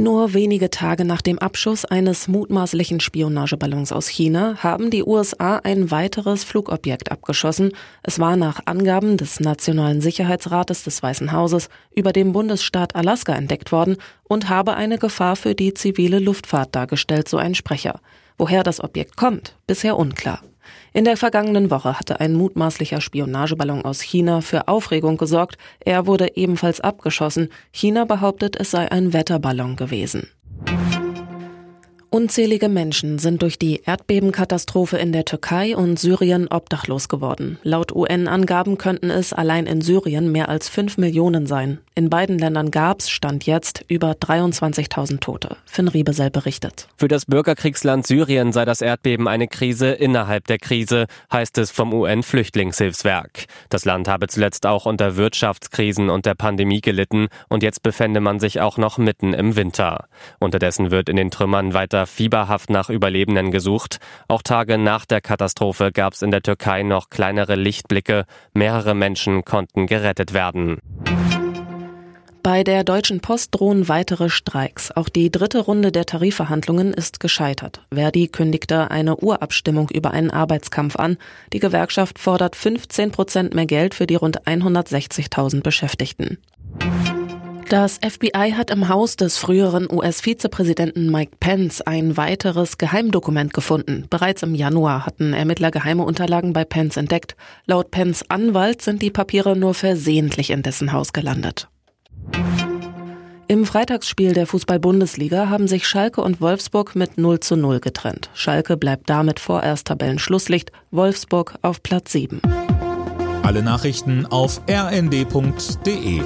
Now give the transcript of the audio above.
Nur wenige Tage nach dem Abschuss eines mutmaßlichen Spionageballons aus China haben die USA ein weiteres Flugobjekt abgeschossen. Es war nach Angaben des Nationalen Sicherheitsrates des Weißen Hauses über dem Bundesstaat Alaska entdeckt worden und habe eine Gefahr für die zivile Luftfahrt dargestellt, so ein Sprecher. Woher das Objekt kommt, bisher unklar. In der vergangenen Woche hatte ein mutmaßlicher Spionageballon aus China für Aufregung gesorgt. Er wurde ebenfalls abgeschossen. China behauptet, es sei ein Wetterballon gewesen. Unzählige Menschen sind durch die Erdbebenkatastrophe in der Türkei und Syrien obdachlos geworden. Laut UN-Angaben könnten es allein in Syrien mehr als fünf Millionen sein. In beiden Ländern gab es, stand jetzt, über 23.000 Tote. Finn Riebesell berichtet. Für das Bürgerkriegsland Syrien sei das Erdbeben eine Krise innerhalb der Krise, heißt es vom UN-Flüchtlingshilfswerk. Das Land habe zuletzt auch unter Wirtschaftskrisen und der Pandemie gelitten und jetzt befände man sich auch noch mitten im Winter. Unterdessen wird in den Trümmern weiter weiter fieberhaft nach Überlebenden gesucht. Auch Tage nach der Katastrophe gab es in der Türkei noch kleinere Lichtblicke. Mehrere Menschen konnten gerettet werden. Bei der Deutschen Post drohen weitere Streiks. Auch die dritte Runde der Tarifverhandlungen ist gescheitert. Verdi kündigte eine Urabstimmung über einen Arbeitskampf an. Die Gewerkschaft fordert 15 Prozent mehr Geld für die rund 160.000 Beschäftigten. Das FBI hat im Haus des früheren US-Vizepräsidenten Mike Pence ein weiteres Geheimdokument gefunden. Bereits im Januar hatten Ermittler geheime Unterlagen bei Pence entdeckt. Laut Pence Anwalt sind die Papiere nur versehentlich in dessen Haus gelandet. Im Freitagsspiel der Fußball-Bundesliga haben sich Schalke und Wolfsburg mit 0 zu 0 getrennt. Schalke bleibt damit vorerst Tabellenschlusslicht, Wolfsburg auf Platz 7. Alle Nachrichten auf rnd.de